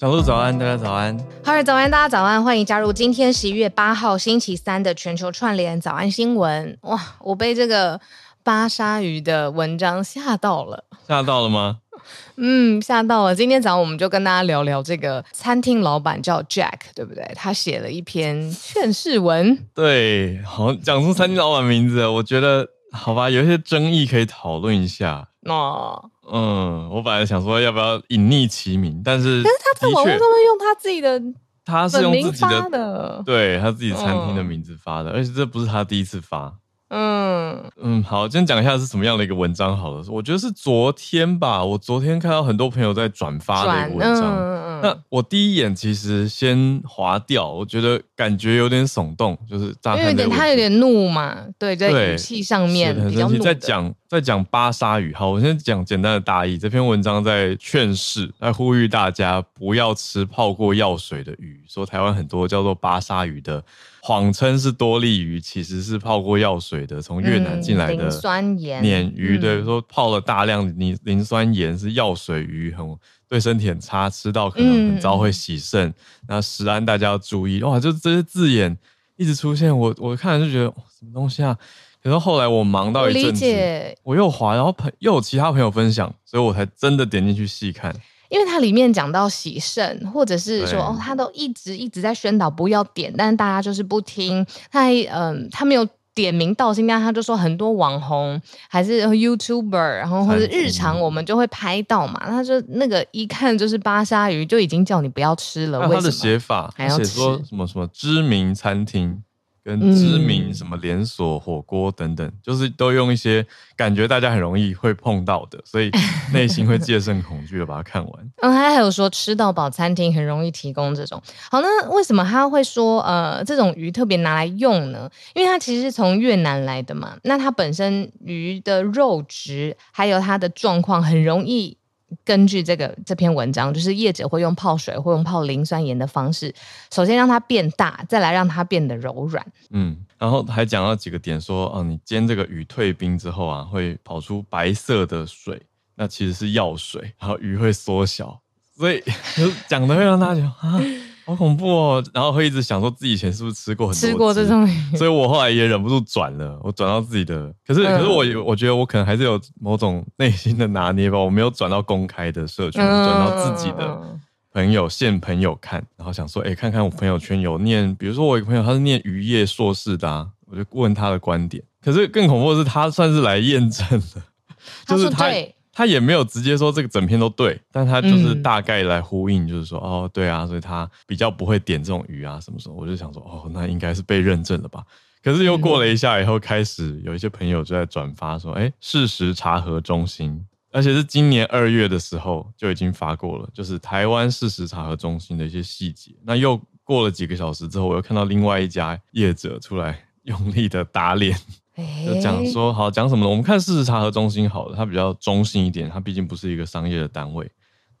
小鹿早安，大家早安。好儿早安，大家早安，欢迎加入今天十一月八号星期三的全球串联早安新闻。哇，我被这个巴沙鱼的文章吓到了，吓到了吗？嗯，吓到了。今天早上我们就跟大家聊聊这个餐厅老板叫 Jack，对不对？他写了一篇劝世文。对，好，讲出餐厅老板名字，我觉得好吧，有一些争议可以讨论一下。哦。嗯，我本来想说要不要隐匿其名，但是可是他在网络上面用他自己的，他是用自己的，的对他自己餐厅的名字发的，嗯、而且这不是他第一次发。嗯嗯，好，今天讲一下是什么样的一个文章好了，我觉得是昨天吧，我昨天看到很多朋友在转发的一个文章。嗯、那我第一眼其实先划掉，我觉得感觉有点耸动，就是乍看的他有点怒嘛，对，在语气上面比较怒。在讲在讲巴沙鱼，好，我先讲简单的大意。这篇文章在劝世，在呼吁大家不要吃泡过药水的鱼，说台湾很多叫做巴沙鱼的。谎称是多利鱼，其实是泡过药水的，从越南进来的磷酸盐鲶鱼。对，说泡了大量磷磷酸盐是药水鱼，很对身体很差，吃到可能很糟会洗肾。那食安大家要注意。哇，就这些字眼一直出现，我我看了就觉得什么东西啊？可是后来我忙到一阵子，我，我又滑，然后朋又有其他朋友分享，所以我才真的点进去细看。因为它里面讲到喜肾，或者是说哦，他都一直一直在宣导不要点，但是大家就是不听。他还嗯，他没有点名道姓，但他就说很多网红还是 YouTuber，然后或者日常我们就会拍到嘛。他说那个一看就是巴沙鱼，就已经叫你不要吃了。为什么？他的写法还要写说什么什么知名餐厅。跟知名什么连锁火锅等等，嗯、就是都用一些感觉大家很容易会碰到的，所以 内心会戒慎恐惧的把它看完。嗯，他还有说吃到饱餐厅很容易提供这种。好，那为什么他会说呃这种鱼特别拿来用呢？因为它其实是从越南来的嘛，那它本身鱼的肉质还有它的状况很容易。根据这个这篇文章，就是业者会用泡水或用泡磷酸盐的方式，首先让它变大，再来让它变得柔软。嗯，然后还讲到几个点说，说哦，你煎这个鱼退冰之后啊，会跑出白色的水，那其实是药水，然后鱼会缩小，所以 就讲的会让大家觉得啊。好恐怖哦！然后会一直想说自己以前是不是吃过很多吃过这种，所以我后来也忍不住转了，我转到自己的。可是，可是我我觉得我可能还是有某种内心的拿捏吧，我没有转到公开的社群，转到自己的朋友现朋友看，然后想说，哎，看看我朋友圈有念，比如说我一个朋友他是念渔业硕士的，啊，我就问他的观点。可是更恐怖的是，他算是来验证了，就是他。他也没有直接说这个整篇都对，但他就是大概来呼应，就是说、嗯、哦，对啊，所以他比较不会点这种鱼啊什么什么。我就想说哦，那应该是被认证了吧？可是又过了一下以后，开始有一些朋友就在转发说，哎，事实查核中心，而且是今年二月的时候就已经发过了，就是台湾事实查核中心的一些细节。那又过了几个小时之后，我又看到另外一家业者出来用力的打脸。就讲说好讲什么呢？我们看事实查核中心好了，它比较中性一点，它毕竟不是一个商业的单位。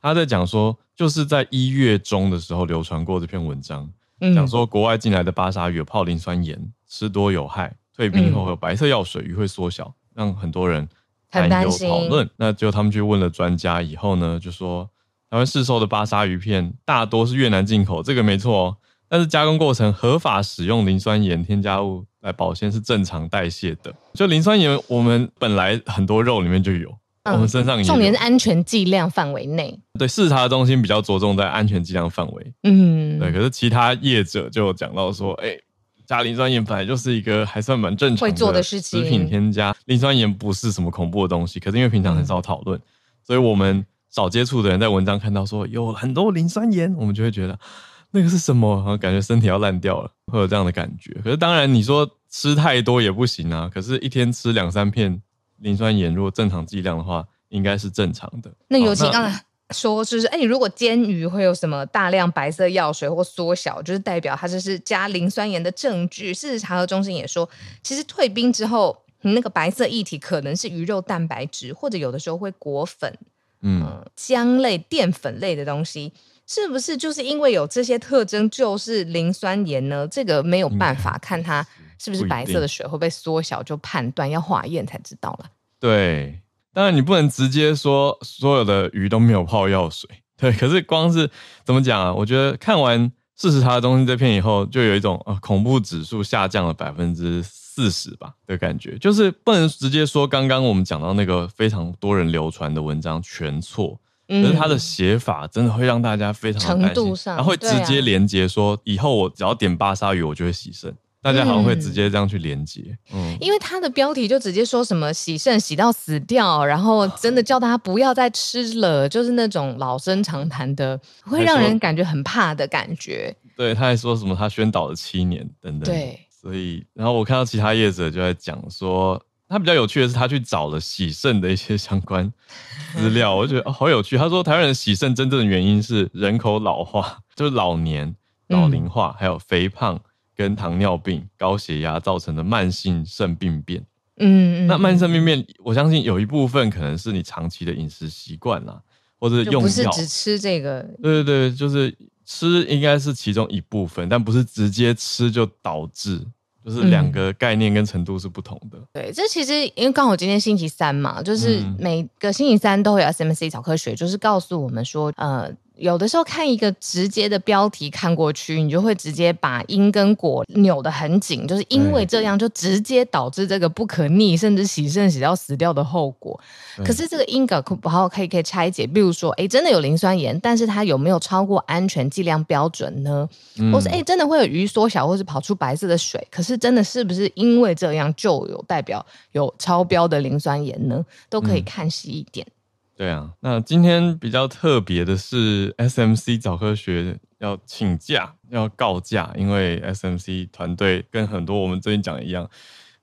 他在讲说，就是在一月中的时候流传过这篇文章，讲说国外进来的巴沙鱼有泡磷酸盐，吃多有害，退冰后会有白色药水，鱼会缩小，让很多人担忧讨论。那就他们去问了专家以后呢，就说台湾市售的巴沙鱼片大多是越南进口，这个没错哦。但是加工过程合法使用磷酸盐添加物来保鲜是正常代谢的。就磷酸盐，我们本来很多肉里面就有，嗯、我们身上也有。重点是安全剂量范围内。对，视察的中心比较着重在安全剂量范围。嗯，对。可是其他业者就讲到说，哎、欸，加磷酸盐本来就是一个还算蛮正常会做的事情。食品添加磷酸盐不是什么恐怖的东西，可是因为平常很少讨论，嗯、所以我们少接触的人在文章看到说有很多磷酸盐，我们就会觉得。那个是什么？好像感觉身体要烂掉了，会有这样的感觉。可是当然，你说吃太多也不行啊。可是，一天吃两三片磷酸盐，如果正常剂量的话，应该是正常的。那尤其刚才说，就是哎，你如果煎鱼会有什么大量白色药水或缩小，就是代表它这是加磷酸盐的证据。事实查核中心也说，其实退冰之后，你那个白色液体可能是鱼肉蛋白质，或者有的时候会裹粉，嗯，浆类淀粉类的东西。是不是就是因为有这些特征，就是磷酸盐呢？这个没有办法看它是不是白色的水会被缩小就判断，要化验才知道了。对，当然你不能直接说所有的鱼都没有泡药水，对，可是光是怎么讲啊？我觉得看完《四十查的东西》这篇以后，就有一种啊，恐怖指数下降了百分之四十吧的感觉。就是不能直接说刚刚我们讲到那个非常多人流传的文章全错，可是他的写法真的会让大家非常的担心，然后会直接连接说，以后我只要点巴沙鱼，我就会洗肾。大家好像会直接这样去连接，嗯，因为他的标题就直接说什么洗肾洗到死掉，然后真的叫大家不要再吃了，就是那种老生常谈的，会让人感觉很怕的感觉。对，他还说什么他宣导了七年等等，对，所以然后我看到其他业者就在讲说，他比较有趣的是他去找了喜肾的一些相关资料，我觉得、哦、好有趣。他说台湾人喜肾真正的原因是人口老化，就是老年老龄化，还有肥胖。跟糖尿病、高血压造成的慢性肾病变，嗯，嗯，那慢性肾病变，我相信有一部分可能是你长期的饮食习惯啦，或者用药，不是只吃这个，对对对，就是吃应该是其中一部分，但不是直接吃就导致，就是两个概念跟程度是不同的。嗯、对，这其实因为刚好今天星期三嘛，就是每个星期三都会有 SMC 早科学，就是告诉我们说，呃。有的时候看一个直接的标题看过去，你就会直接把因跟果扭得很紧，就是因为这样就直接导致这个不可逆，甚至洗肾洗到死掉的后果。可是这个因果不好可以可以拆解，比如说，哎，真的有磷酸盐，但是它有没有超过安全剂量标准呢？嗯、或是哎，真的会有鱼缩小，或是跑出白色的水？可是真的是不是因为这样就有代表有超标的磷酸盐呢？都可以看细一点。嗯对啊，那今天比较特别的是，SMC 早科学要请假，要告假，因为 SMC 团队跟很多我们最近讲的一样，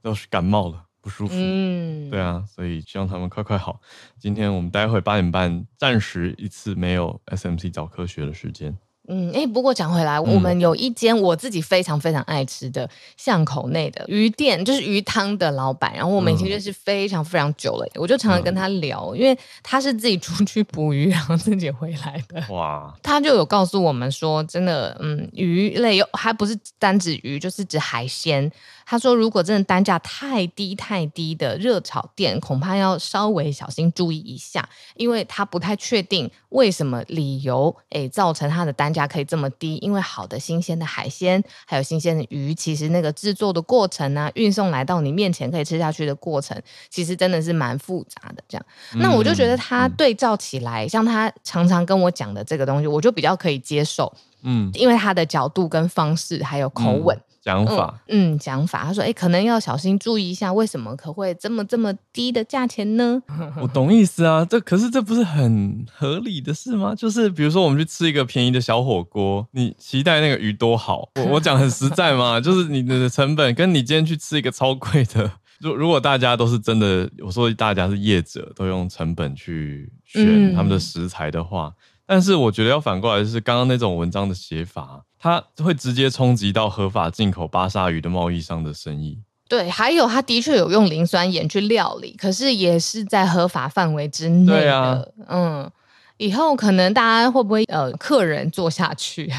都是感冒了，不舒服。嗯，对啊，所以希望他们快快好。今天我们待会八点半，暂时一次没有 SMC 早科学的时间。嗯，哎，不过讲回来，我们有一间我自己非常非常爱吃的巷口内的鱼店，就是鱼汤的老板。然后我们已经认识非常非常久了，我就常常跟他聊，因为他是自己出去捕鱼，然后自己回来的。哇！他就有告诉我们说，真的，嗯，鱼类有还不是单指鱼，就是指海鲜。他说：“如果真的单价太低太低的热炒店，恐怕要稍微小心注意一下，因为他不太确定为什么理由，诶，造成它的单价可以这么低。因为好的新鲜的海鲜，还有新鲜的鱼，其实那个制作的过程啊，运送来到你面前可以吃下去的过程，其实真的是蛮复杂的。这样，那我就觉得他对照起来，嗯、像他常常跟我讲的这个东西，我就比较可以接受。嗯，因为他的角度跟方式还有口吻。嗯”讲法，嗯，讲法，他说，哎，可能要小心注意一下，为什么可会这么这么低的价钱呢？我懂意思啊，这可是这不是很合理的事吗？就是比如说，我们去吃一个便宜的小火锅，你期待那个鱼多好，我我讲很实在嘛，就是你的成本跟你今天去吃一个超贵的，如如果大家都是真的，我说大家是业者，都用成本去选他们的食材的话。嗯但是我觉得要反过来，就是刚刚那种文章的写法，它会直接冲击到合法进口巴沙鱼的贸易商的生意。对，还有它的确有用磷酸盐去料理，可是也是在合法范围之内的。对啊，嗯。以后可能大家会不会呃，客人做下去？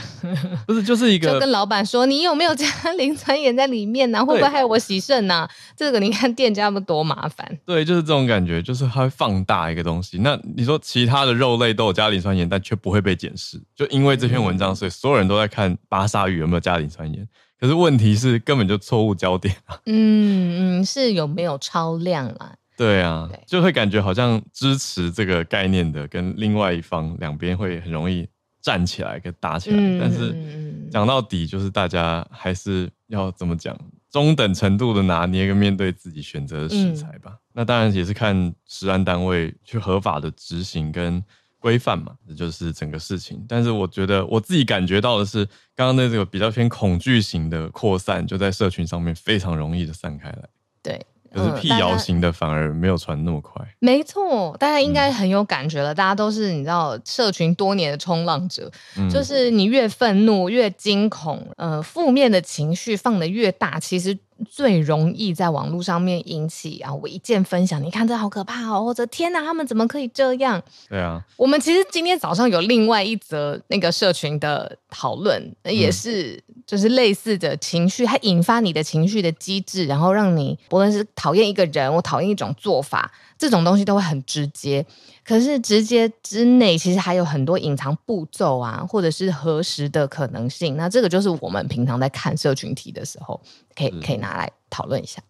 不是，就是一个 就跟老板说，你有没有加磷酸盐在里面呢、啊？会不会害我洗肾呢、啊？这个你看店家们多麻烦。对，就是这种感觉，就是它会放大一个东西。那你说其他的肉类都有加磷酸盐，但却不会被检视，就因为这篇文章，所以所有人都在看巴沙鱼有没有加磷酸盐。可是问题是根本就错误焦点啊。嗯嗯，是有没有超量啦？对啊，对就会感觉好像支持这个概念的，跟另外一方两边会很容易站起来跟打起来。嗯、但是讲到底，就是大家还是要怎么讲，中等程度的拿捏跟面对自己选择的食材吧。嗯、那当然也是看食安单位去合法的执行跟规范嘛，这就是整个事情。但是我觉得我自己感觉到的是，刚刚那这个比较偏恐惧型的扩散，就在社群上面非常容易的散开来。对。就是辟谣型的，反而没有传那么快。嗯、没错，大家应该很有感觉了。嗯、大家都是你知道，社群多年的冲浪者，嗯、就是你越愤怒、越惊恐，呃，负面的情绪放的越大，其实。最容易在网络上面引起啊，我一键分享，你看这好可怕哦，或者天哪，他们怎么可以这样？对啊，我们其实今天早上有另外一则那个社群的讨论，也是就是类似的情绪，它引发你的情绪的机制，然后让你不论是讨厌一个人，我讨厌一种做法，这种东西都会很直接。可是直接之内，其实还有很多隐藏步骤啊，或者是核实的可能性。那这个就是我们平常在看社群题的时候，可以可以拿来讨论一下。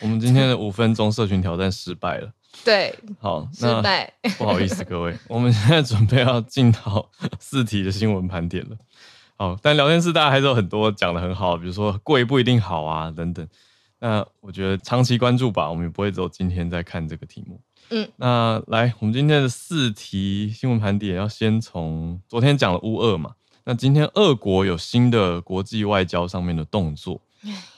我们今天的五分钟社群挑战失败了。对，好，失败。不好意思，各位，我们现在准备要进到四题的新闻盘点了。好，但聊天室大家还是有很多讲的很好，比如说贵不一定好啊，等等。那我觉得长期关注吧，我们也不会只有今天在看这个题目。嗯，那来，我们今天的四题新闻盘点要先从昨天讲了乌俄嘛，那今天俄国有新的国际外交上面的动作，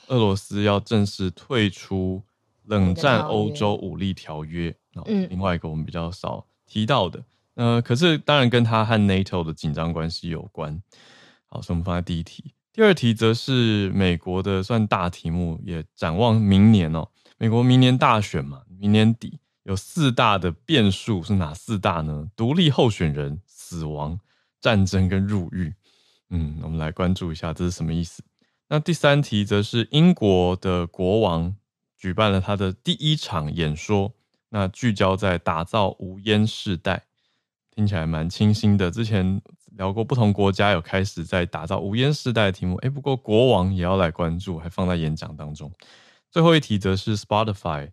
俄罗斯要正式退出冷战欧洲武力条约。嗯，另外一个我们比较少提到的，呃，可是当然跟他和 NATO 的紧张关系有关。好，所以我们放在第一题。第二题则是美国的算大题目，也展望明年哦。美国明年大选嘛，明年底有四大的变数，是哪四大呢？独立候选人、死亡、战争跟入狱。嗯，我们来关注一下这是什么意思。那第三题则是英国的国王举办了他的第一场演说，那聚焦在打造无烟世代。听起来蛮清新的。之前聊过，不同国家有开始在打造无烟世代的题目。哎，不过国王也要来关注，还放在演讲当中。最后一题则是 Spotify，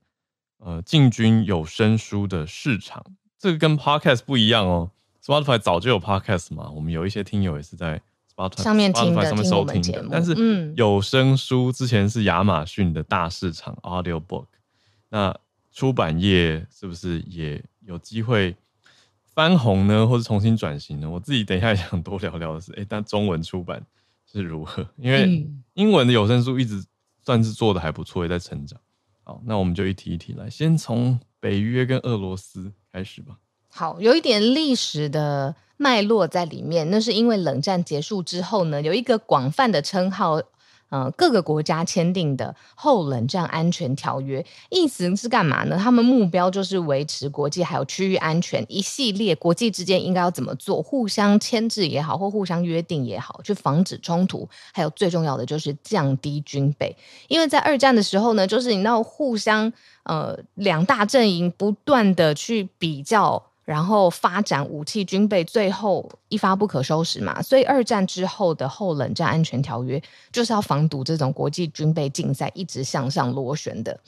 呃，进军有声书的市场。这个跟 Podcast 不一样哦。Spotify 早就有 Podcast 嘛，我们有一些听友也是在 Spotify 上面听的，上面收听的。但是有声书之前是亚马逊的大市场，Audiobook。那出版业是不是也有机会？翻红呢，或是重新转型呢？我自己等一下也想多聊聊的是，哎、欸，但中文出版是如何？因为英文的有声书一直算是做的还不错，也在成长。好，那我们就一题一题来，先从北约跟俄罗斯开始吧。好，有一点历史的脉络在里面，那是因为冷战结束之后呢，有一个广泛的称号。呃，各个国家签订的后冷战安全条约，意思是干嘛呢？他们目标就是维持国际还有区域安全，一系列国际之间应该要怎么做，互相牵制也好，或互相约定也好，去防止冲突，还有最重要的就是降低军备。因为在二战的时候呢，就是你要互相呃两大阵营不断的去比较。然后发展武器军备，最后一发不可收拾嘛。所以二战之后的后冷战安全条约就是要防堵这种国际军备竞赛一直向上螺旋的。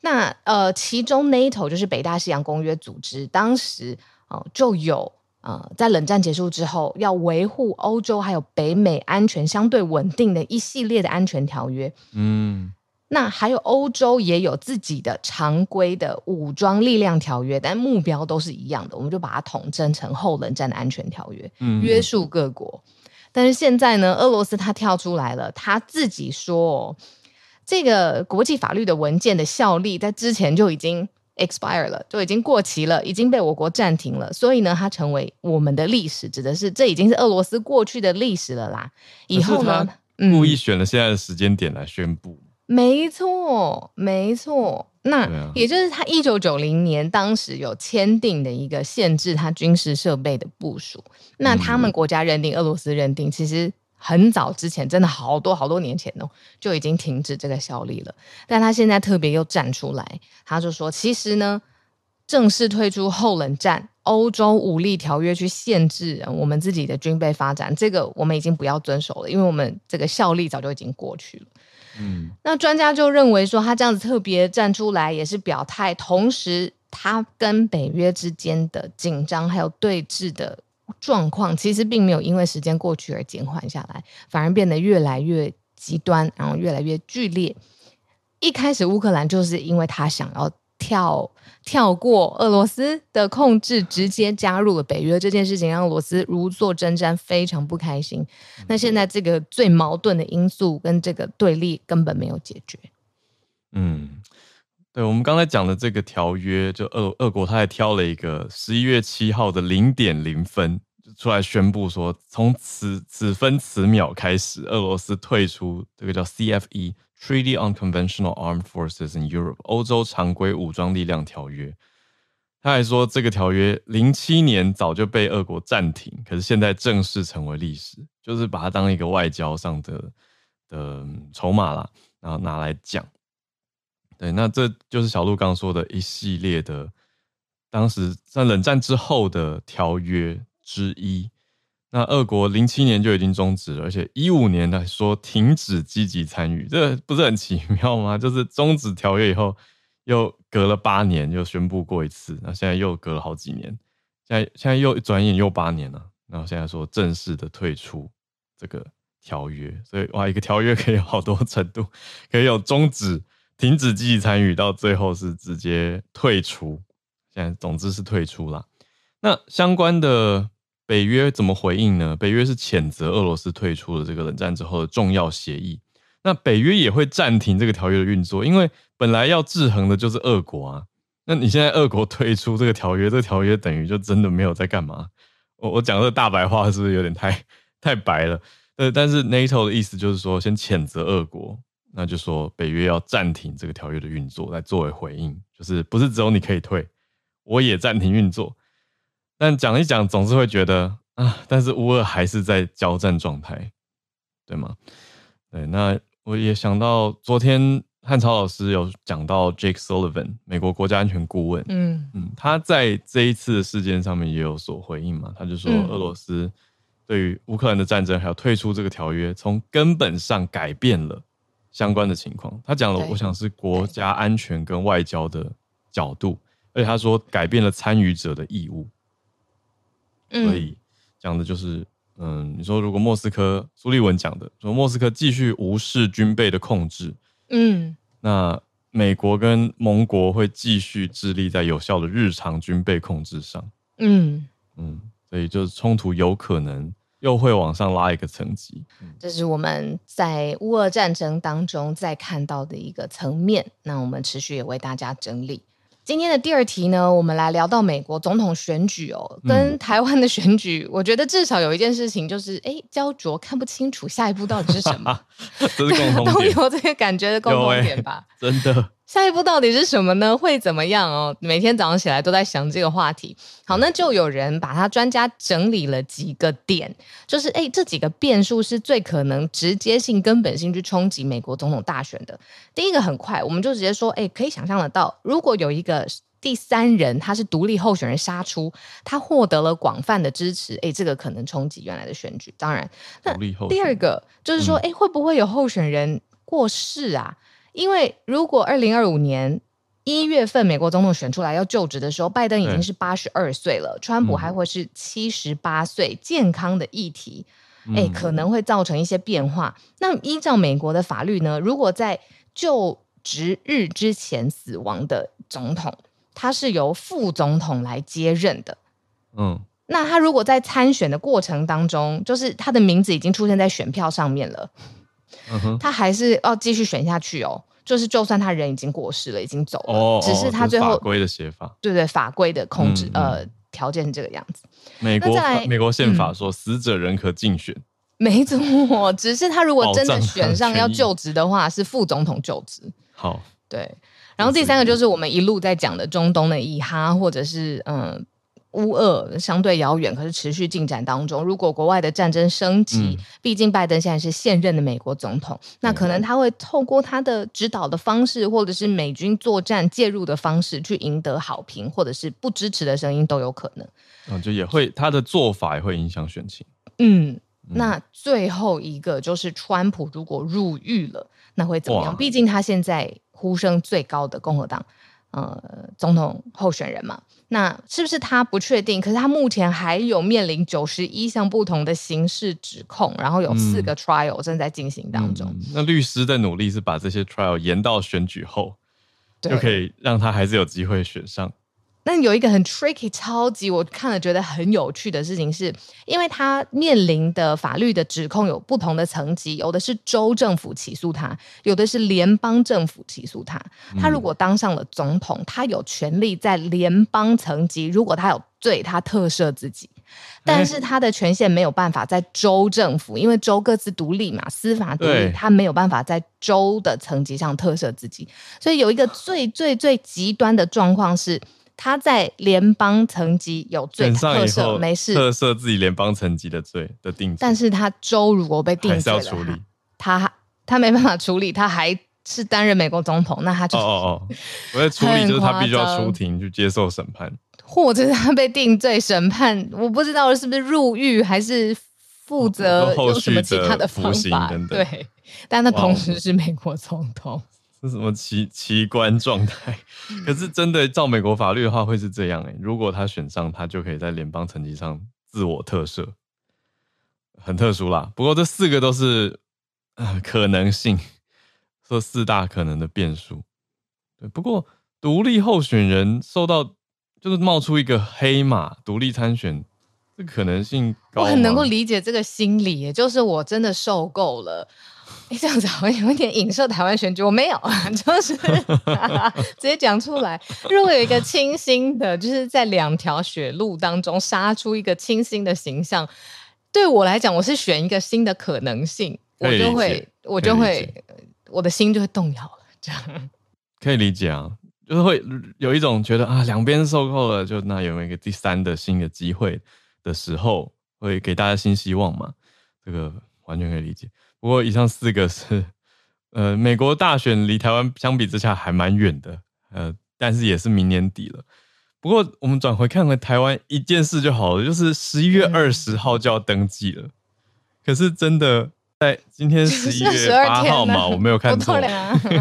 那呃，其中 NATO 就是北大西洋公约组织，当时呃就有呃在冷战结束之后要维护欧洲还有北美安全相对稳定的一系列的安全条约。嗯。那还有欧洲也有自己的常规的武装力量条约，但目标都是一样的，我们就把它统称成后冷战的安全条约，嗯，约束各国。但是现在呢，俄罗斯他跳出来了，他自己说，这个国际法律的文件的效力在之前就已经 expire 了，就已经过期了，已经被我国暂停了，所以呢，它成为我们的历史，指的是这已经是俄罗斯过去的历史了啦。以后呢，故意选了现在的时间点来宣布。嗯没错，没错。那也就是他一九九零年当时有签订的一个限制他军事设备的部署。那他们国家认定，俄罗斯认定，其实很早之前，真的好多好多年前哦，就已经停止这个效力了。但他现在特别又站出来，他就说，其实呢，正式退出后冷战欧洲武力条约去限制我们自己的军备发展，这个我们已经不要遵守了，因为我们这个效力早就已经过去了。嗯，那专家就认为说，他这样子特别站出来也是表态，同时他跟北约之间的紧张还有对峙的状况，其实并没有因为时间过去而减缓下来，反而变得越来越极端，然后越来越剧烈。一开始乌克兰就是因为他想要跳。跳过俄罗斯的控制，直接加入了北约这件事情，让俄罗斯如坐针毡，非常不开心。那现在这个最矛盾的因素跟这个对立根本没有解决。嗯，对，我们刚才讲的这个条约，就俄俄国他还挑了一个十一月七号的零点零分出来宣布说，从此此分此秒开始，俄罗斯退出这个叫 CFE。Treaty on Conventional Armed Forces in Europe，欧洲常规武装力量条约。他还说，这个条约零七年早就被俄国暂停，可是现在正式成为历史，就是把它当一个外交上的的筹码啦，然后拿来讲。对，那这就是小鹿刚说的一系列的，当时在冷战之后的条约之一。那俄国零七年就已经终止了，而且一五年来说停止积极参与，这不是很奇妙吗？就是终止条约以后，又隔了八年又宣布过一次，那现在又隔了好几年，现在现在又转眼又八年了，然后现在说正式的退出这个条约，所以哇，一个条约可以有好多程度，可以有终止、停止积极参与，到最后是直接退出，现在总之是退出啦。那相关的。北约怎么回应呢？北约是谴责俄罗斯退出了这个冷战之后的重要协议。那北约也会暂停这个条约的运作，因为本来要制衡的就是俄国啊。那你现在俄国退出这个条约，这个条约等于就真的没有在干嘛？我我讲这大白话是不是有点太 太白了？呃，但是 NATO 的意思就是说，先谴责俄国，那就说北约要暂停这个条约的运作，来作为回应，就是不是只有你可以退，我也暂停运作。但讲一讲，总是会觉得啊，但是乌俄还是在交战状态，对吗？对，那我也想到昨天汉超老师有讲到 Jake Sullivan，美国国家安全顾问，嗯嗯，他在这一次的事件上面也有所回应嘛，他就说俄罗斯对于乌克兰的战争还有退出这个条约，从根本上改变了相关的情况。他讲了，我想是国家安全跟外交的角度，而且他说改变了参与者的义务。所以讲的就是，嗯，你说如果莫斯科苏利文讲的说莫斯科继续无视军备的控制，嗯，那美国跟盟国会继续致力在有效的日常军备控制上，嗯嗯，所以就是冲突有可能又会往上拉一个层级，这是我们在乌俄战争当中在看到的一个层面。那我们持续也为大家整理。今天的第二题呢，我们来聊到美国总统选举哦，跟台湾的选举，嗯、我觉得至少有一件事情就是，哎，焦灼看不清楚下一步到底是什么，这是共同，都有这个感觉的共同点吧？欸、真的。下一步到底是什么呢？会怎么样哦？每天早上起来都在想这个话题。好，那就有人把他专家整理了几个点，就是哎，这几个变数是最可能直接性、根本性去冲击美国总统大选的。第一个很快，我们就直接说，哎，可以想象得到，如果有一个第三人他是独立候选人杀出，他获得了广泛的支持，哎，这个可能冲击原来的选举。当然，那第二个就是说，哎，会不会有候选人过世啊？因为如果二零二五年一月份美国总统选出来要就职的时候，拜登已经是八十二岁了，川普还会是七十八岁，健康的议题，哎，可能会造成一些变化。那依照美国的法律呢，如果在就职日之前死亡的总统，他是由副总统来接任的。嗯，那他如果在参选的过程当中，就是他的名字已经出现在选票上面了。他还是要继续选下去哦，就是就算他人已经过世了，已经走了，哦、只是他最后法规的写法，对对，法规的控制、嗯、呃条件是这个样子。美国美国宪法说，死者仍可竞选，嗯、没错，只是他如果真的选上要就职的话，是副总统就职。好，对。然后第三个就是我们一路在讲的中东的以哈，或者是嗯。乌俄相对遥远，可是持续进展当中。如果国外的战争升级，嗯、毕竟拜登现在是现任的美国总统，那可能他会透过他的指导的方式，或者是美军作战介入的方式，去赢得好评，或者是不支持的声音都有可能。嗯，就也会他的做法也会影响选情。嗯，那最后一个就是川普如果入狱了，那会怎么样？哇毕竟他现在呼声最高的共和党。呃，总统候选人嘛，那是不是他不确定？可是他目前还有面临九十一项不同的刑事指控，然后有四个 trial 正在进行当中。嗯嗯。那律师的努力是把这些 trial 延到选举后，对就可以让他还是有机会选上。那有一个很 tricky、超级我看了觉得很有趣的事情是，因为他面临的法律的指控有不同的层级，有的是州政府起诉他，有的是联邦政府起诉他。他如果当上了总统，他有权利在联邦层级，如果他有罪，他特赦自己，但是他的权限没有办法在州政府，因为州各自独立嘛，司法独立，他没有办法在州的层级上特赦自己。所以有一个最最最极端的状况是。他在联邦层级有罪特赦，没事。特赦自己联邦层级的罪的定罪，但是他州如果被定罪了，他他没办法处理，他还是担任美国总统，那他就哦哦哦，我在处理就是他必须要出庭去接受审判，或者是他被定罪审判，我不知道是不是入狱还是负责有什么其他的方法。等等。对，但他同时是美国总统，是什么奇奇观状态？可是真的照美国法律的话，会是这样哎、欸。如果他选上，他就可以在联邦层级上自我特赦，很特殊啦。不过这四个都是呃可能性。这四大可能的变数，对。不过独立候选人受到就是冒出一个黑马独立参选，这可能性高。我很能够理解这个心理，也就是我真的受够了。哎，这样子好像有点影射台湾选举，我没有啊，就是 直接讲出来。如果有一个清新的，就是在两条血路当中杀出一个清新的形象，对我来讲，我是选一个新的可能性，我就会，我就会。我的心就会动摇了，这样可以理解啊，就是会有一种觉得啊，两边受够了，就那有没有一个第三的新的机会的时候，会给大家新希望嘛？这个完全可以理解。不过以上四个是，呃，美国大选离台湾相比之下还蛮远的，呃，但是也是明年底了。不过我们转回看回台湾一件事就好了，就是十一月二十号就要登记了，嗯、可是真的。在今天 十一月八号嘛，我没有看错，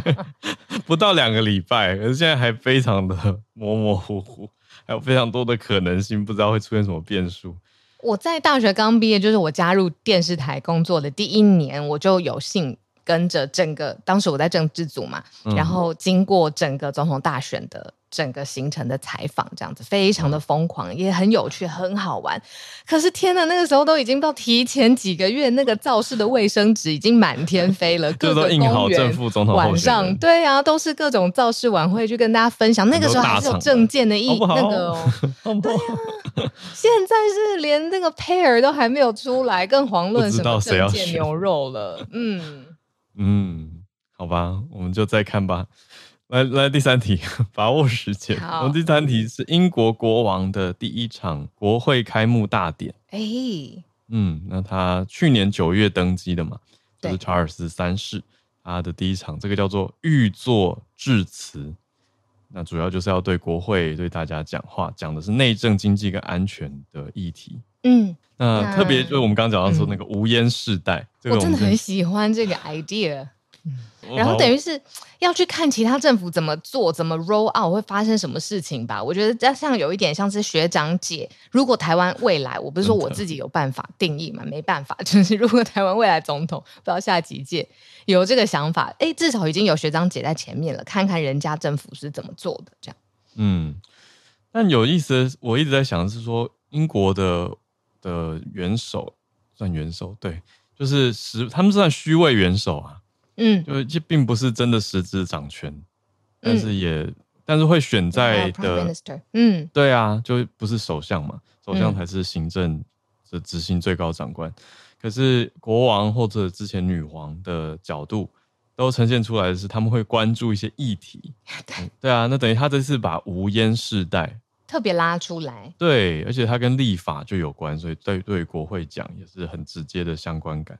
不到两个礼拜，可是现在还非常的模模糊糊，还有非常多的可能性，不知道会出现什么变数。我在大学刚毕业，就是我加入电视台工作的第一年，我就有幸跟着整个，当时我在政治组嘛，然后经过整个总统大选的。整个行程的采访这样子非常的疯狂，也很有趣，很好玩。可是天呐，那个时候都已经到提前几个月，那个造势的卫生纸已经满天飞了，各个公园晚上对啊，都是各种造势晚会去跟大家分享。那个时候还是有证件的意那个哦，对。现在是连那个 pair 都还没有出来，更遑论什么证件牛肉了。嗯 嗯，好吧，我们就再看吧。来来，第三题，把握时间。我们第三题是英国国王的第一场国会开幕大典。哎、欸，嗯，那他去年九月登基的嘛，就是查尔斯三世，他的第一场，这个叫做御座致辞。那主要就是要对国会对大家讲话，讲的是内政、经济跟安全的议题。嗯，那特别就是我们刚刚讲到说那个无烟世代，我真的很喜欢这个 idea。然后等于是要去看其他政府怎么做，怎么 roll out 会发生什么事情吧？我觉得这像有一点像是学长姐。如果台湾未来，我不是说我自己有办法定义嘛，没办法，就是如果台湾未来总统不知道下几届有这个想法，哎，至少已经有学长姐在前面了，看看人家政府是怎么做的，这样。嗯，但有意思，我一直在想的是说，英国的的元首算元首，对，就是实他们算虚位元首啊。嗯，就这并不是真的实质掌权，但是也、嗯、但是会选在的，嗯，对啊，就不是首相嘛，首相才是行政的执行最高长官。可是国王或者之前女皇的角度都呈现出来的是，他们会关注一些议题。对、嗯、对啊，那等于他这次把无烟世代特别拉出来，对，而且他跟立法就有关，所以对对国会讲也是很直接的相关感。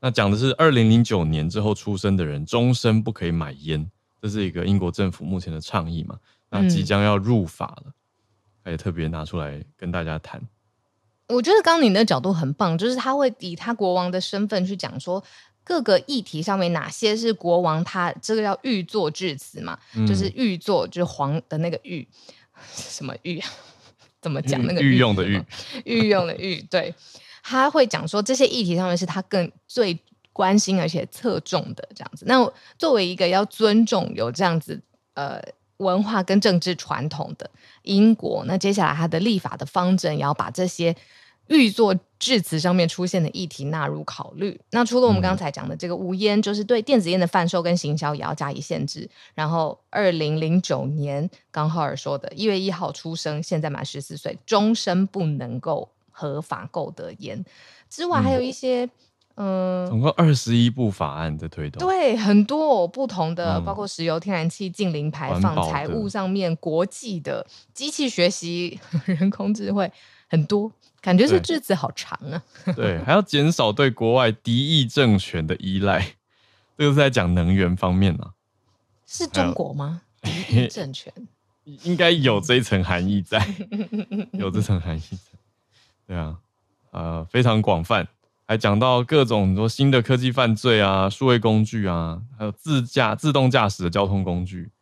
那讲的是二零零九年之后出生的人终身不可以买烟，这是一个英国政府目前的倡议嘛？那即将要入法了，他也特别拿出来跟大家谈。我觉得刚刚你的角度很棒，就是他会以他国王的身份去讲说各个议题上面哪些是国王他这个叫御座致辞嘛，嗯、就是御座就是皇的那个御 什么御啊？怎么讲那个御用的御？御用的御对。他会讲说这些议题上面是他更最关心而且侧重的这样子。那作为一个要尊重有这样子呃文化跟政治传统的英国，那接下来他的立法的方针也要把这些御座致辞上面出现的议题纳入考虑。那除了我们刚才讲的这个无烟，就是对电子烟的贩售跟行销也要加以限制。然后二零零九年刚浩尔说的，一月一号出生，现在满十四岁，终身不能够。合法购得烟之外，还有一些嗯，总共二十一部法案的推动，对，很多不同的，包括石油、天然气近零排放、财务上面、国际的机器学习、人工智慧，很多，感觉是句子好长啊。对，还要减少对国外敌意政权的依赖，这个是在讲能源方面啊。是中国吗？敌意政权 应该有这一层含义在，有这层含义在。对啊，呃，非常广泛，还讲到各种说新的科技犯罪啊、数位工具啊，还有自驾、自动驾驶的交通工具。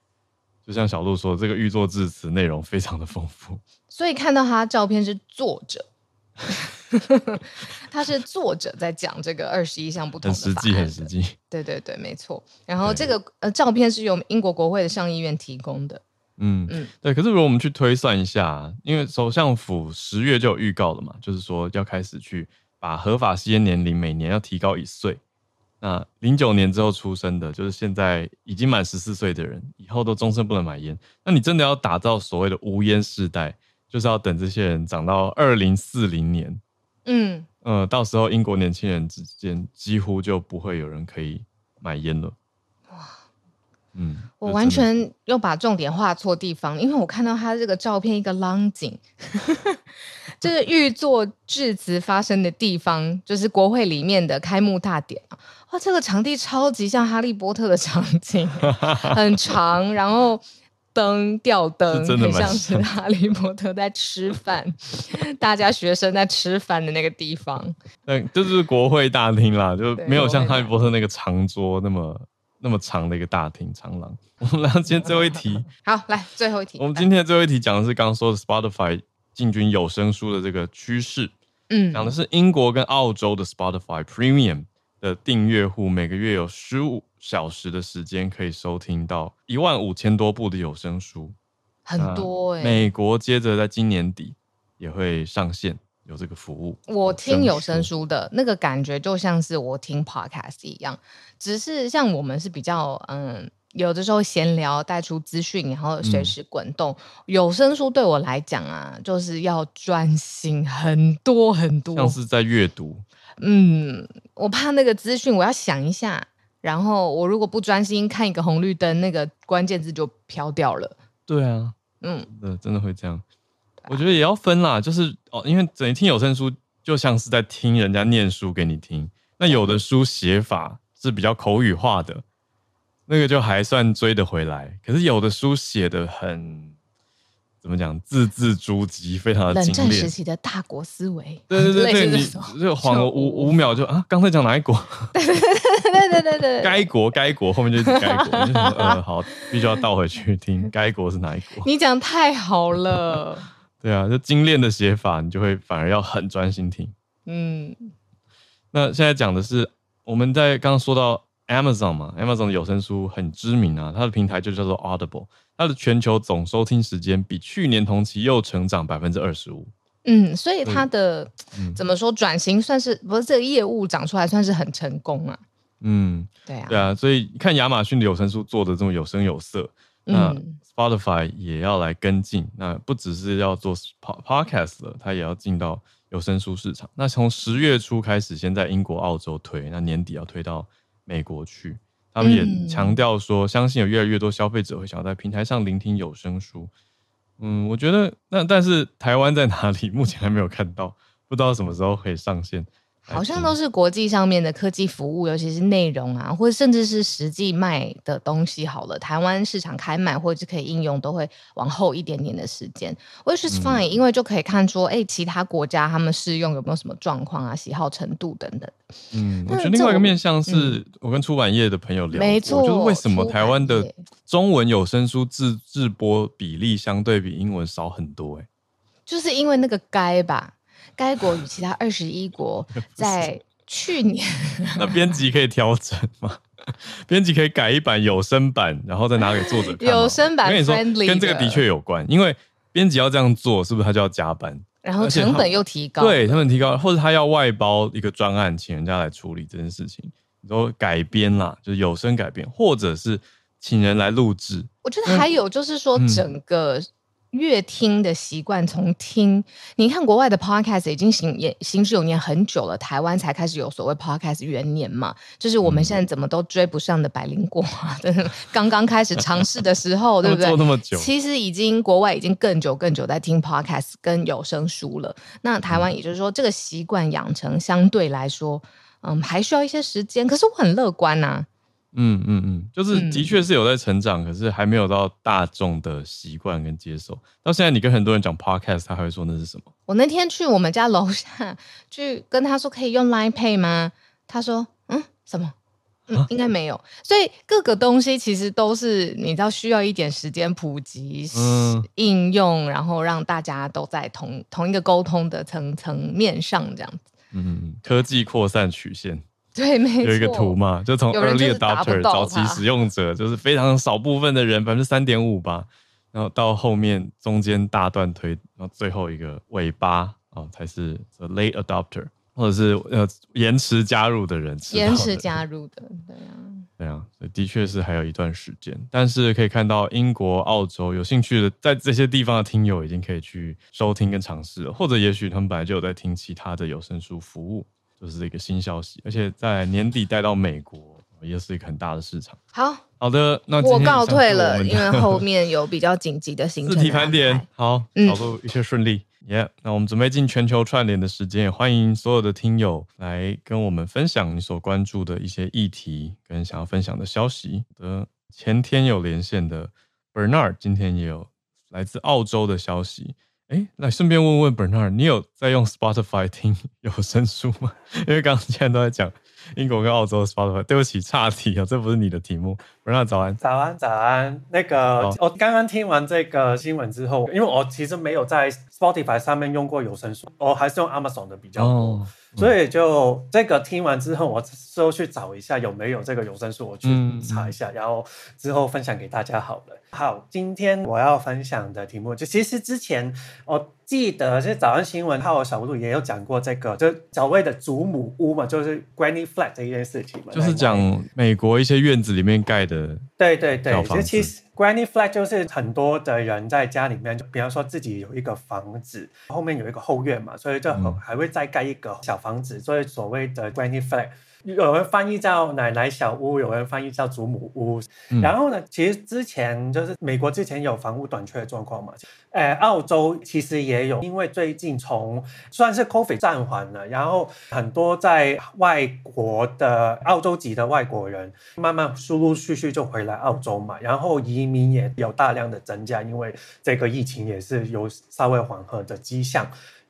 就像小鹿说，这个预作致辞内容非常的丰富。所以看到他照片是作者。他是作者在讲这个二十一项不同的法，很实际，很实际。对对对，没错。然后这个呃照片是由英国国会的上议院提供的。嗯嗯，对。可是如果我们去推算一下，因为首相府十月就有预告了嘛，就是说要开始去把合法吸烟年龄每年要提高一岁。那零九年之后出生的，就是现在已经满十四岁的人，以后都终身不能买烟。那你真的要打造所谓的无烟世代？就是要等这些人长到二零四零年，嗯，呃，到时候英国年轻人之间几乎就不会有人可以买烟了。哇，嗯，我完全又把重点画错地方，因为我看到他这个照片，一个浪景，就是预作致辞发生的地方，就是国会里面的开幕大典啊。哇，这个场地超级像哈利波特的场景，很长，然后。灯吊灯，很像是哈利波特在吃饭，大家学生在吃饭的那个地方。对，就是国会大厅啦，就没有像哈利波特那个长桌那么那么长的一个大厅长廊。我们来，今天最后一题。好，来最后一题。我们今天的最后一题讲的是刚刚说的 Spotify 进军有声书的这个趋势。嗯，讲的是英国跟澳洲的 Spotify Premium 的订阅户每个月有十五小时的时间可以收听到一万五千多部的有声书，很多哎、欸。美国接着在今年底也会上线有这个服务。我听有声书的那个感觉就像是我听 podcast 一样，只是像我们是比较嗯，有的时候闲聊带出资讯，然后随时滚动。嗯、有声书对我来讲啊，就是要专心很多很多，像是在阅读。嗯，我怕那个资讯，我要想一下。然后我如果不专心看一个红绿灯，那个关键字就飘掉了。对啊，嗯，对，真的会这样。啊、我觉得也要分啦，就是哦，因为整听有声书就像是在听人家念书给你听。那有的书写法是比较口语化的，那个就还算追得回来。可是有的书写得很。怎么讲？字字珠玑，非常的精炼。冷战时期的大国思维，对对对对，你就晃了五五秒就啊，刚才讲哪一国？对对对对对对，该国该国后面就是该国，就呃好，必须要倒回去听该国是哪一国？你讲太好了。对啊，就精炼的写法，你就会反而要很专心听。嗯，那现在讲的是我们在刚刚说到 Amazon 嘛，Amazon 的有声书很知名啊，它的平台就叫做 Audible。它的全球总收听时间比去年同期又成长百分之二十五。嗯，所以它的、嗯、怎么说转型算是不是这个业务长出来算是很成功啊？嗯，对啊，对啊，所以看亚马逊的有声书做的这么有声有色，那 Spotify 也要来跟进。那不只是要做 Podcast 了，它也要进到有声书市场。那从十月初开始，先在英国、澳洲推，那年底要推到美国去。他们也强调说，相信有越来越多消费者会想要在平台上聆听有声书。嗯，我觉得那但是台湾在哪里？目前还没有看到，不知道什么时候可以上线。好像都是国际上面的科技服务，尤其是内容啊，或者甚至是实际卖的东西。好了，台湾市场开卖或者是可以应用，都会往后一点点的时间，which is fine，、嗯、因为就可以看出，哎、欸，其他国家他们试用有没有什么状况啊，喜好程度等等。嗯，我觉得另外一个面向是我跟出版业的朋友聊，没错、嗯，就是为什么台湾的中文有声书自制播比例相对比英文少很多、欸？哎，就是因为那个该吧。该国与其他二十一国 在去年，那编辑可以调整吗？编辑可以改一版有声版，然后再拿给作者看。有声版，我跟你说，跟这个的确有关，因为编辑要这样做，是不是他就要加班？然后成本又提高，对，成本提高，或者他要外包一个专案，请人家来处理这件事情。你说改编啦，就是有声改编，或者是请人来录制。我觉得还有就是说整个、嗯。阅听的习惯，从听，你看国外的 podcast 已经行也行之有年很久了，台湾才开始有所谓 podcast 元年嘛，就是我们现在怎么都追不上的百灵果，真 的刚刚开始尝试的时候，对不对？做那么久，其实已经国外已经更久更久在听 podcast 跟有声书了。那台湾也就是说，这个习惯养成相对来说，嗯，还需要一些时间。可是我很乐观呐、啊。嗯嗯嗯，就是的确是有在成长，嗯、可是还没有到大众的习惯跟接受。到现在，你跟很多人讲 podcast，他还会说那是什么？我那天去我们家楼下去跟他说可以用 Line Pay 吗？他说嗯什么？嗯，应该没有。所以各个东西其实都是你知道需要一点时间普及、嗯、应用，然后让大家都在同同一个沟通的层层面上这样子。嗯，科技扩散曲线。对，没错。有一个图嘛，就从 early adopter 早期使用者，就是非常少部分的人，百分之三点五吧，然后到后面中间大段推，然后最后一个尾巴啊，才是 the late adopter，或者是呃延迟加入的人，延迟加入的，对啊，对啊，所以的确是还有一段时间，但是可以看到英国、澳洲有兴趣的，在这些地方的听友已经可以去收听跟尝试了，或者也许他们本来就有在听其他的有声书服务。就是一个新消息，而且在年底带到美国，也是一个很大的市场。好好的，那我告退了，因为后面有比较紧急的行程。自体盘点，好，跑路一切顺利。耶、那我们准备进全球串联的时间，也欢迎所有的听友来跟我们分享你所关注的一些议题跟想要分享的消息。的前天有连线的 Bernard，今天也有来自澳洲的消息。哎，来顺便问问 Bernard，你有在用 Spotify 听 有声书吗？因为刚刚现在都在讲英国跟澳洲的 Spotify。对不起，岔题啊，这不是你的题目。Bernard 早安，早安，早安。那个，哦、我刚刚听完这个新闻之后，因为我其实没有在 Spotify 上面用过有声书，我还是用 Amazon 的比较多。哦所以就这个听完之后，我之后去找一下有没有这个有声书，我去查一下，然后之后分享给大家好了。好，今天我要分享的题目就其实之前我记得是早上新闻还有小路也有讲过这个，就所谓的祖母屋嘛，就是 Granny Flat 这一件事情嘛，就是讲美国一些院子里面盖的。对对对，其实。Granny flat 就是很多的人在家里面，就比方说自己有一个房子，后面有一个后院嘛，所以就还会再盖一个小房子，所以所谓的 Granny flat。有人翻译叫奶奶小屋，有人翻译叫祖母屋。嗯、然后呢，其实之前就是美国之前有房屋短缺的状况嘛，呃，澳洲其实也有，因为最近从算是 COVID 暂缓了，然后很多在外国的澳洲籍的外国人慢慢陆陆续续就回来澳洲嘛，然后移民也有大量的增加，因为这个疫情也是有稍微缓和的迹象。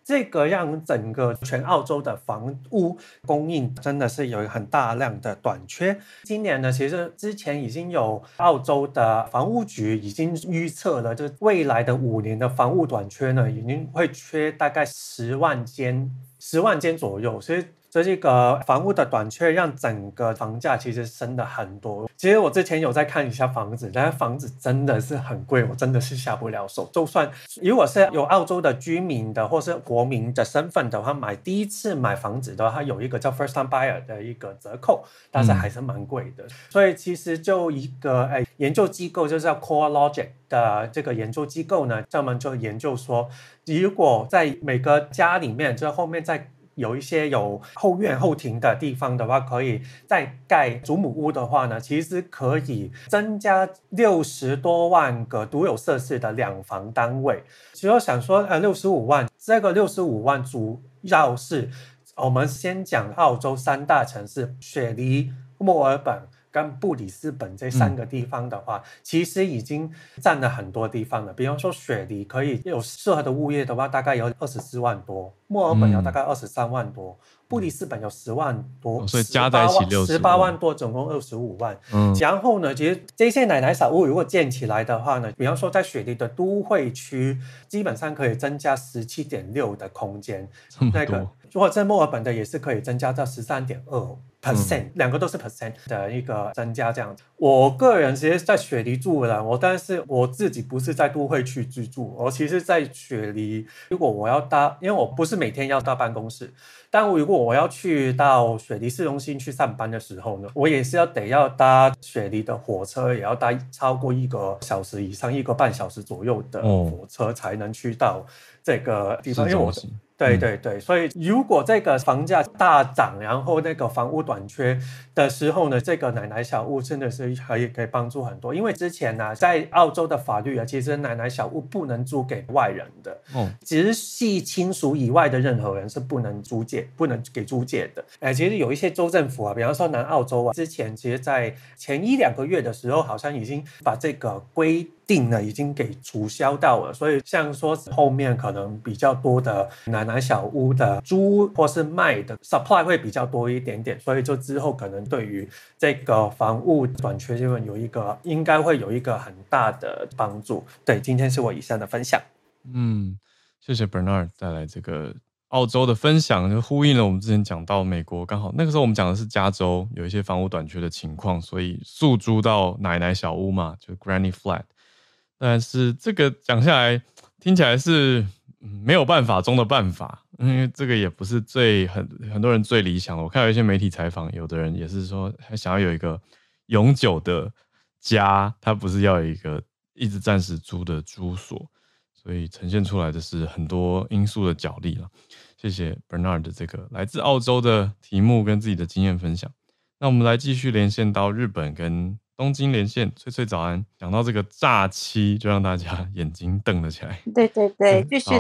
这个让整个全澳洲的房屋供应真的是有很大量的短缺。今年呢，其实之前已经有澳洲的房屋局已经预测了，就是未来的五年的房屋短缺呢，已经会缺大概十万间，十万间左右。所以。所以这个房屋的短缺让整个房价其实升的很多。其实我之前有在看一下房子，但是房子真的是很贵，我真的是下不了手。就算如果是有澳洲的居民的或是国民的身份的话，买第一次买房子的话，它有一个叫 first time buyer 的一个折扣，但是还是蛮贵的。嗯、所以其实就一个哎研究机构，就是叫 CoreLogic 的这个研究机构呢，专门就研究说，如果在每个家里面，就后面在有一些有后院后庭的地方的话，可以再盖祖母屋的话呢，其实可以增加六十多万个独有设施的两房单位。其实我想说，呃，六十五万，这个六十五万主要是我们先讲澳洲三大城市：雪梨、墨尔本。跟布里斯本这三个地方的话，嗯、其实已经占了很多地方了。比方说雪梨可以有适合的物业的话，大概有二十四万多；墨尔本有大概二十三万多；嗯、布里斯本有十万多，所以加在一起六十八万多，总共二十五万。嗯，然后呢，其实这些奶奶小屋如果建起来的话呢，比方说在雪梨的都会区，基本上可以增加十七点六的空间。那个如果在墨尔本的也是可以增加到十三点二。percent，两个都是 percent 的一个增加这样子。我个人其实在雪梨住了，我但是我自己不是在都会区居住，我其实在雪梨。如果我要搭，因为我不是每天要到办公室，但如果我要去到雪梨市中心去上班的时候呢，我也是要得要搭雪梨的火车，也要搭超过一个小时以上，一个半小时左右的火车才能去到这个地方，因为我。对对对，所以如果这个房价大涨，然后那个房屋短缺的时候呢，这个奶奶小屋真的是可以可以帮助很多。因为之前呢、啊，在澳洲的法律啊，其实奶奶小屋不能租给外人的，哦，直系亲属以外的任何人是不能租借借，不能给租借的。哎，其实有一些州政府啊，比方说南澳洲啊，之前其实在前一两个月的时候，好像已经把这个规定呢，已经给取消掉了。所以像说后面可能比较多的奶奶小屋的租或是卖的 supply 会比较多一点点，所以就之后可能对于这个房屋短缺就会有一个应该会有一个很大的帮助。对，今天是我以上的分享。嗯，谢谢 Bernard 带来这个澳洲的分享，就呼应了我们之前讲到美国，刚好那个时候我们讲的是加州有一些房屋短缺的情况，所以诉诸到奶奶小屋嘛，就 Granny Flat。但是这个讲下来，听起来是没有办法中的办法，因为这个也不是最很很多人最理想的。我看有一些媒体采访，有的人也是说，他想要有一个永久的家，他不是要有一个一直暂时租的住所。所以呈现出来的是很多因素的角力了。谢谢 Bernard 的这个来自澳洲的题目跟自己的经验分享。那我们来继续连线到日本跟东京连线，翠翠早安。讲到这个诈欺，就让大家眼睛瞪了起来。对对对，继续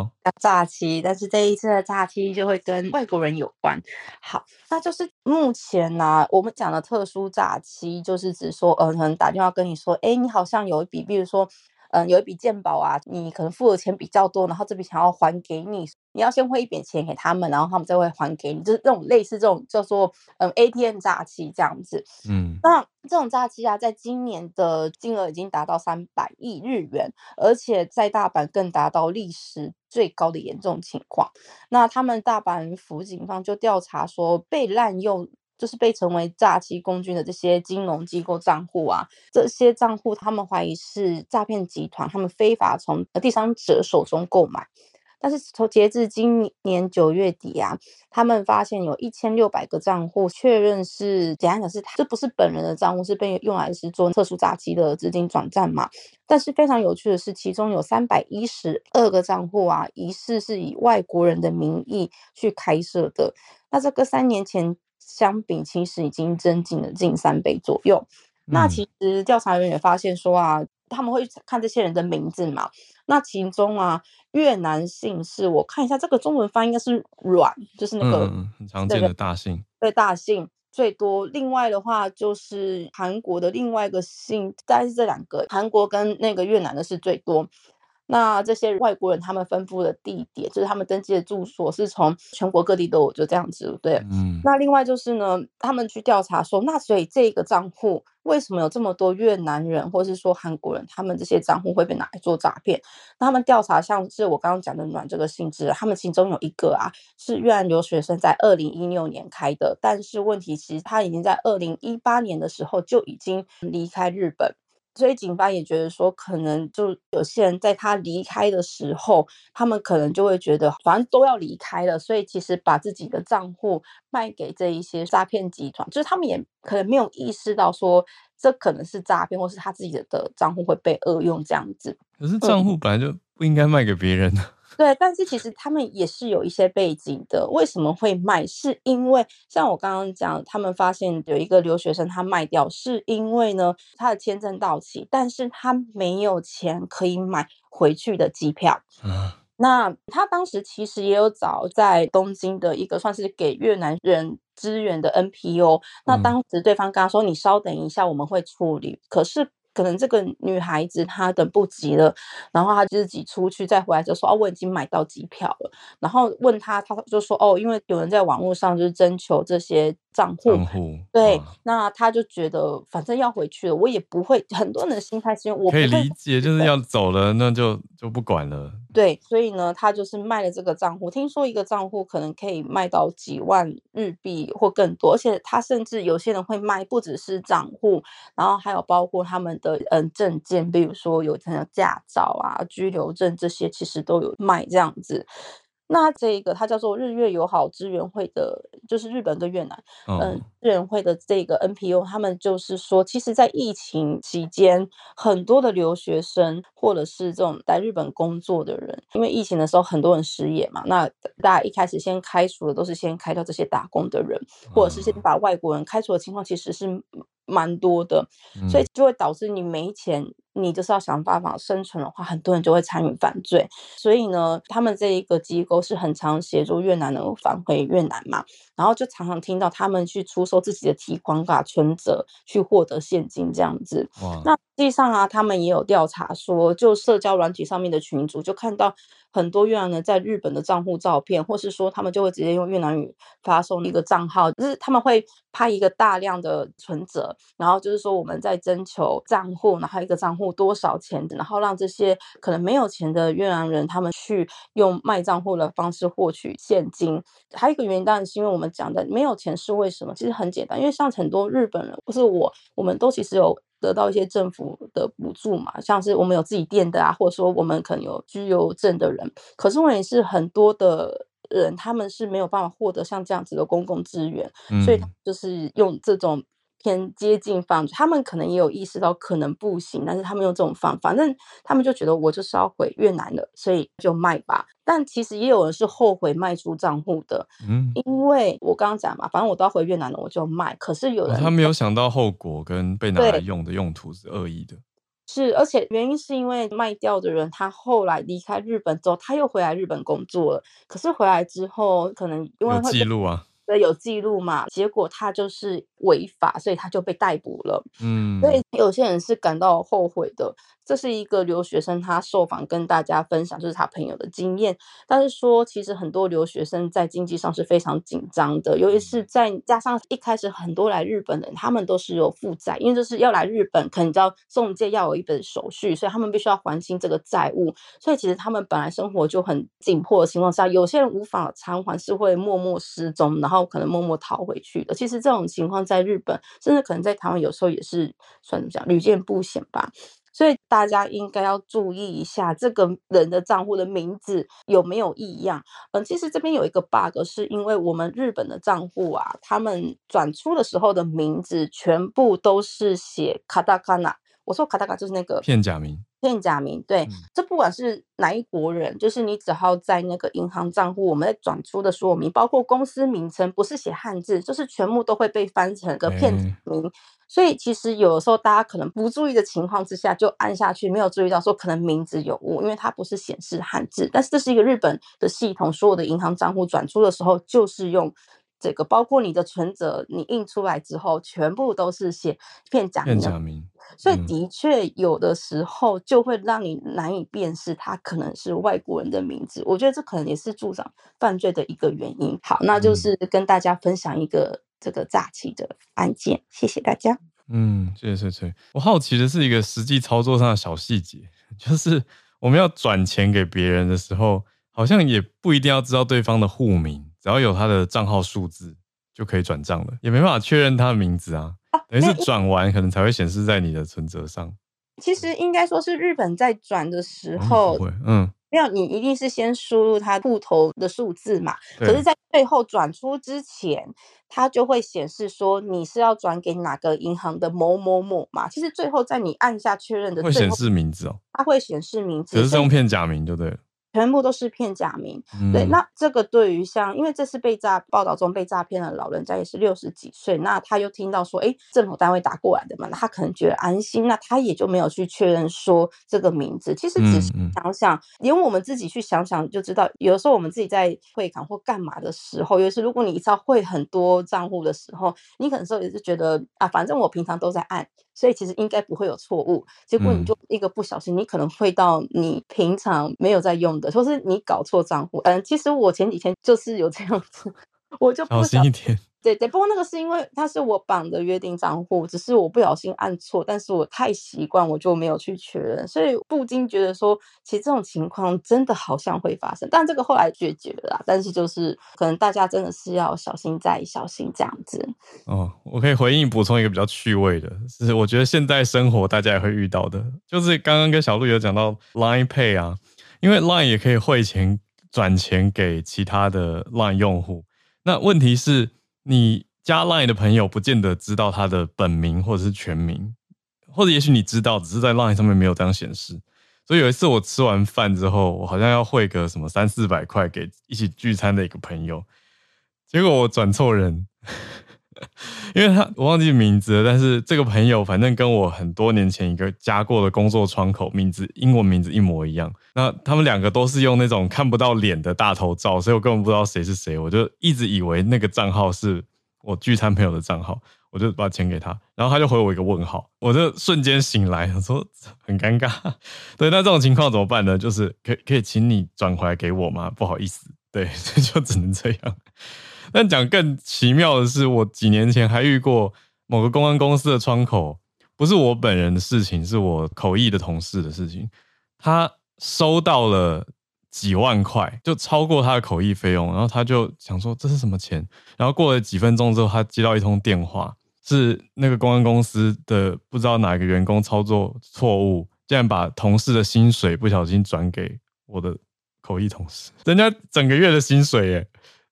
诈欺，但是这一次的诈欺就会跟外国人有关。好，那就是目前呢、啊，我们讲的特殊诈欺，就是指说，呃，可能打电话跟你说，哎，你好像有一笔，比如说。嗯，有一笔鉴保啊，你可能付的钱比较多，然后这笔钱要还给你，你要先汇一笔钱给他们，然后他们再会还给你，就是这种类似这种叫做嗯 ATM 诈欺这样子。嗯，那这种诈欺啊，在今年的金额已经达到三百亿日元，而且在大阪更达到历史最高的严重情况。那他们大阪府警方就调查说，被滥用。就是被称为诈欺工具的这些金融机构账户啊，这些账户他们怀疑是诈骗集团，他们非法从呃第三者手中购买。但是从截至今年九月底啊，他们发现有一千六百个账户确认是简单讲是，这不是本人的账户，是被用来是做特殊诈欺的资金转账嘛。但是非常有趣的是，其中有三百一十二个账户啊，疑似是以外国人的名义去开设的。那这个三年前。相比其实已经增进了近三倍左右。嗯、那其实调查员也发现说啊，他们会看这些人的名字嘛。那其中啊，越南姓氏，我看一下这个中文翻译应该是阮，就是那个、嗯、很常见的大姓。对，大姓最多。另外的话就是韩国的另外一个姓，大概是这两个，韩国跟那个越南的是最多。那这些外国人他们分布的地点，就是他们登记的住所，是从全国各地都有，就这样子，对。嗯。那另外就是呢，他们去调查说，那所以这个账户为什么有这么多越南人，或是说韩国人，他们这些账户会被拿来做诈骗？那他们调查，像是我刚刚讲的暖这个性质，他们其中有一个啊，是越南留学生在二零一六年开的，但是问题其实他已经在二零一八年的时候就已经离开日本。所以警方也觉得说，可能就有些人在他离开的时候，他们可能就会觉得，反正都要离开了，所以其实把自己的账户卖给这一些诈骗集团，就是他们也可能没有意识到说，这可能是诈骗，或是他自己的账户会被恶用这样子。可是账户本来就不应该卖给别人。对，但是其实他们也是有一些背景的。为什么会卖？是因为像我刚刚讲，他们发现有一个留学生他卖掉，是因为呢他的签证到期，但是他没有钱可以买回去的机票。嗯，那他当时其实也有找在东京的一个算是给越南人支援的 NPO。那当时对方跟他说：“你稍等一下，我们会处理。”可是。可能这个女孩子她等不及了，然后她自己出去再回来就说哦，我已经买到机票了。然后问她，她就说哦，因为有人在网络上就是征求这些。账户，户对，那他就觉得反正要回去了，我也不会。很多人的心态是因为我可以理解，就是要走了，那就就不管了。对，所以呢，他就是卖了这个账户。听说一个账户可能可以卖到几万日币或更多，而且他甚至有些人会卖不只是账户，然后还有包括他们的嗯证件，比如说有像驾照啊、居留证这些，其实都有卖这样子。那这个它叫做日月友好支援会的，就是日本跟越南，嗯、呃，支援会的这个 NPO，他们就是说，其实，在疫情期间，很多的留学生或者是这种在日本工作的人，因为疫情的时候很多人失业嘛，那大家一开始先开除的都是先开掉这些打工的人，或者是先把外国人开除的情况，其实是蛮多的，嗯、所以就会导致你没钱。你就是要想办法生存的话，很多人就会参与犯罪。所以呢，他们这一个机构是很常协助越南人返回越南嘛，然后就常常听到他们去出售自己的提款卡存折去获得现金这样子。哇那实际上啊，他们也有调查说，就社交软体上面的群组就看到很多越南人在日本的账户照片，或是说他们就会直接用越南语发送一个账号，就是他们会拍一个大量的存折，然后就是说我们在征求账户，然后一个账户多少钱，然后让这些可能没有钱的越南人他们去用卖账户的方式获取现金。还有一个原因当然是因为我们讲的没有钱是为什么？其实很简单，因为像很多日本人，不是我，我们都其实有。得到一些政府的补助嘛，像是我们有自己店的啊，或者说我们可能有居留证的人，可是问题是很多的人他们是没有办法获得像这样子的公共资源，嗯、所以就是用这种。偏接近犯罪，他们可能也有意识到可能不行，但是他们用这种方法，反正他们就觉得我就是要回越南了，所以就卖吧。但其实也有人是后悔卖出账户的，嗯，因为我刚刚讲嘛，反正我都要回越南了，我就卖。可是有人、哦、他没有想到后果跟被拿来用的用途是恶意的，是，而且原因是因为卖掉的人他后来离开日本之后，他又回来日本工作了，可是回来之后可能因为会有记录啊。对，有记录嘛？结果他就是违法，所以他就被逮捕了。嗯，所以有些人是感到后悔的。这是一个留学生，他受访跟大家分享，就是他朋友的经验。但是说，其实很多留学生在经济上是非常紧张的，尤其是在加上一开始很多来日本的人，他们都是有负债，因为就是要来日本，可能要中介要有一本手续，所以他们必须要还清这个债务。所以其实他们本来生活就很紧迫的情况下，有些人无法偿还，是会默默失踪，然后我可能默默逃回去的。其实这种情况在日本，甚至可能在台湾，有时候也是算怎么讲，屡见不鲜吧。所以大家应该要注意一下这个人的账户的名字有没有异样。嗯，其实这边有一个 bug，是因为我们日本的账户啊，他们转出的时候的名字全部都是写卡塔卡纳。我说卡塔卡就是那个片假名，片假名。对，嗯、这不管是哪一国人，就是你只要在那个银行账户，我们在转出的说明，包括公司名称，不是写汉字，就是全部都会被翻成个片名。欸所以其实有的时候大家可能不注意的情况之下就按下去，没有注意到说可能名字有误，因为它不是显示汉字。但是这是一个日本的系统，所有的银行账户转出的时候就是用这个，包括你的存折，你印出来之后全部都是写片假名。片假名。所以的确有的时候就会让你难以辨识，它可能是外国人的名字。我觉得这可能也是助长犯罪的一个原因。好，那就是跟大家分享一个。这个诈欺的案件，谢谢大家。嗯，谢谢翠翠。我好奇的是一个实际操作上的小细节，就是我们要转钱给别人的时候，好像也不一定要知道对方的户名，只要有他的账号数字就可以转账了，也没办法确认他的名字啊。啊等于是转完可能才会显示在你的存折上。其实应该说是日本在转的时候，嗯。没有，你一定是先输入他户头的数字嘛。可是，在最后转出之前，它就会显示说你是要转给哪个银行的某某某嘛。其实最后在你按下确认的，会显示名字哦。它会显示名字，只是用片假名就对了。全部都是片假名，嗯、对，那这个对于像，因为这次被诈报道中被诈骗的老人家也是六十几岁，那他又听到说，哎，政府单位打过来的嘛，那他可能觉得安心，那他也就没有去确认说这个名字。其实只是想想，连我们自己去想想就知道，有的时候我们自己在汇款或干嘛的时候，尤其是如果你一次要汇很多账户的时候，你可能时候也是觉得啊，反正我平常都在按。所以其实应该不会有错误，结果你就一个不小心，你可能会到你平常没有在用的，或是你搞错账户。嗯，其实我前几天就是有这样子，我就不小心。对对，不过那个是因为它是我绑的约定账户，只是我不小心按错，但是我太习惯，我就没有去确认，所以不禁觉得说，其实这种情况真的好像会发生，但这个后来解决了啦，但是就是可能大家真的是要小心再小心这样子。哦，我可以回应补充一个比较趣味的，是我觉得现在生活大家也会遇到的，就是刚刚跟小鹿有讲到 Line Pay 啊，因为 Line 也可以汇钱转钱给其他的 Line 用户，那问题是。你加 Line 的朋友不见得知道他的本名或者是全名，或者也许你知道，只是在 Line 上面没有这样显示。所以有一次我吃完饭之后，我好像要汇个什么三四百块给一起聚餐的一个朋友，结果我转错人，因为他我忘记名字了，但是这个朋友反正跟我很多年前一个加过的工作窗口名字英文名字一模一样。那他们两个都是用那种看不到脸的大头照，所以我根本不知道谁是谁，我就一直以为那个账号是我聚餐朋友的账号，我就把钱给他，然后他就回我一个问号，我就瞬间醒来，我说很尴尬。对，那这种情况怎么办呢？就是可以可以请你转回来给我吗？不好意思，对，就只能这样。但讲更奇妙的是，我几年前还遇过某个公关公司的窗口，不是我本人的事情，是我口译的同事的事情。他收到了几万块，就超过他的口译费用，然后他就想说这是什么钱？然后过了几分钟之后，他接到一通电话，是那个公关公司的不知道哪个员工操作错误，竟然把同事的薪水不小心转给我的口译同事，人家整个月的薪水耶。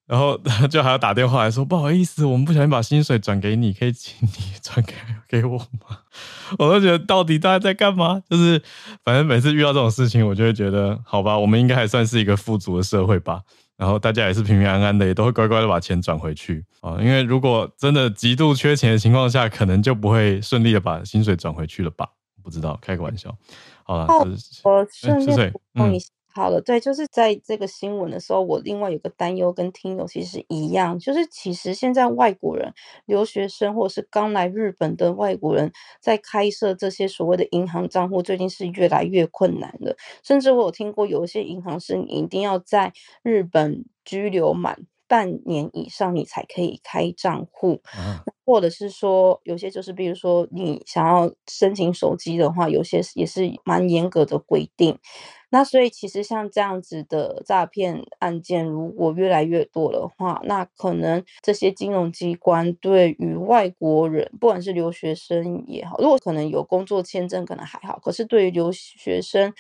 然后就还要打电话来说，不好意思，我们不小心把薪水转给你，可以请你转给给我吗？我都觉得到底大家在干嘛？就是反正每次遇到这种事情，我就会觉得好吧，我们应该还算是一个富足的社会吧。然后大家也是平平安安的，也都会乖乖的把钱转回去啊。因为如果真的极度缺钱的情况下，可能就不会顺利的把薪水转回去了吧？不知道，开个玩笑。好了，就是、我顺便补充一下。好了，对，就是在这个新闻的时候，我另外有个担忧跟听友其实一样，就是其实现在外国人留学生或是刚来日本的外国人，在开设这些所谓的银行账户，最近是越来越困难的。甚至我有听过有一些银行是你一定要在日本居留满半年以上，你才可以开账户，啊、或者是说有些就是比如说你想要申请手机的话，有些也是蛮严格的规定。那所以其实像这样子的诈骗案件，如果越来越多的话，那可能这些金融机关对于外国人，不管是留学生也好，如果可能有工作签证可能还好，可是对于留学生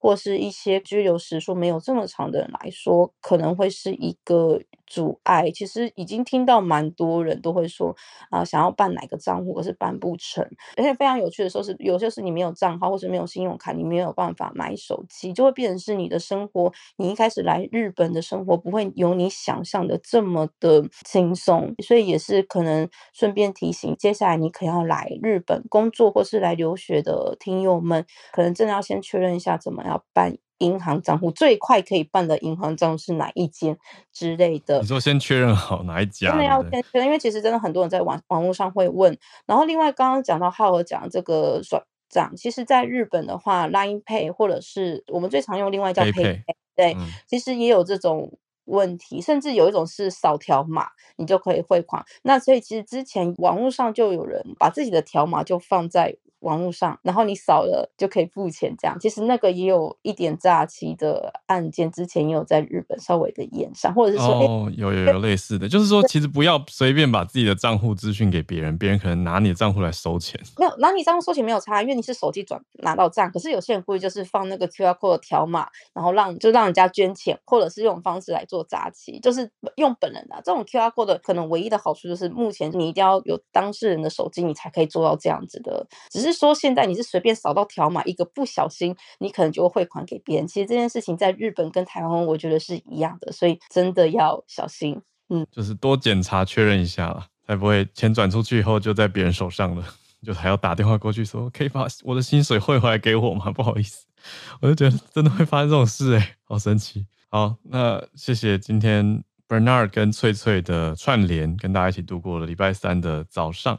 或是一些居留时数没有这么长的人来说，可能会是一个。阻碍其实已经听到蛮多人都会说啊，想要办哪个账户可是办不成，而且非常有趣的时候是，有些是你没有账号或者没有信用卡，你没有办法买手机，就会变成是你的生活，你一开始来日本的生活不会有你想象的这么的轻松，所以也是可能顺便提醒，接下来你可要来日本工作或是来留学的听友们，可能真的要先确认一下怎么办。银行账户最快可以办的银行账户是哪一间之类的？你说先确认好哪一 家？真的要先确认，因为其实真的很多人在网网络上会问。然后另外刚刚讲到浩尔讲这个转账，其实在日本的话，Line Pay 或者是我们最常用另外叫 PayPay，Pay, 对、嗯，其实也有这种问题，甚至有一种是扫条码你就可以汇款。那所以其实之前网络上就有人把自己的条码就放在。网络上，然后你扫了就可以付钱，这样。其实那个也有一点诈欺的案件，之前也有在日本稍微的演上，或者是说，哦，有有有类似的，就是说其实不要随便把自己的账户资讯给别人，别人可能拿你的账户来收钱。没有拿你账户收钱没有差，因为你是手机转拿到账，可是有些人故意就是放那个 QR code 条码，然后让就让人家捐钱，或者是用方式来做诈欺，就是用本人的、啊、这种 QR code 的可能唯一的好处就是目前你一定要有当事人的手机，你才可以做到这样子的，只是。说现在你是随便扫到条码，一个不小心，你可能就会汇款给别人。其实这件事情在日本跟台湾，我觉得是一样的，所以真的要小心。嗯，就是多检查确认一下了，才不会钱转出去以后就在别人手上了，就还要打电话过去说可以把我的薪水汇回来给我吗？不好意思，我就觉得真的会发生这种事哎、好神奇。好，那谢谢今天 Bernard 跟翠翠的串联，跟大家一起度过了礼拜三的早上。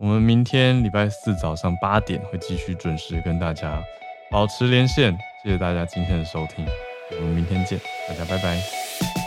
我们明天礼拜四早上八点会继续准时跟大家保持连线，谢谢大家今天的收听，我们明天见，大家拜拜。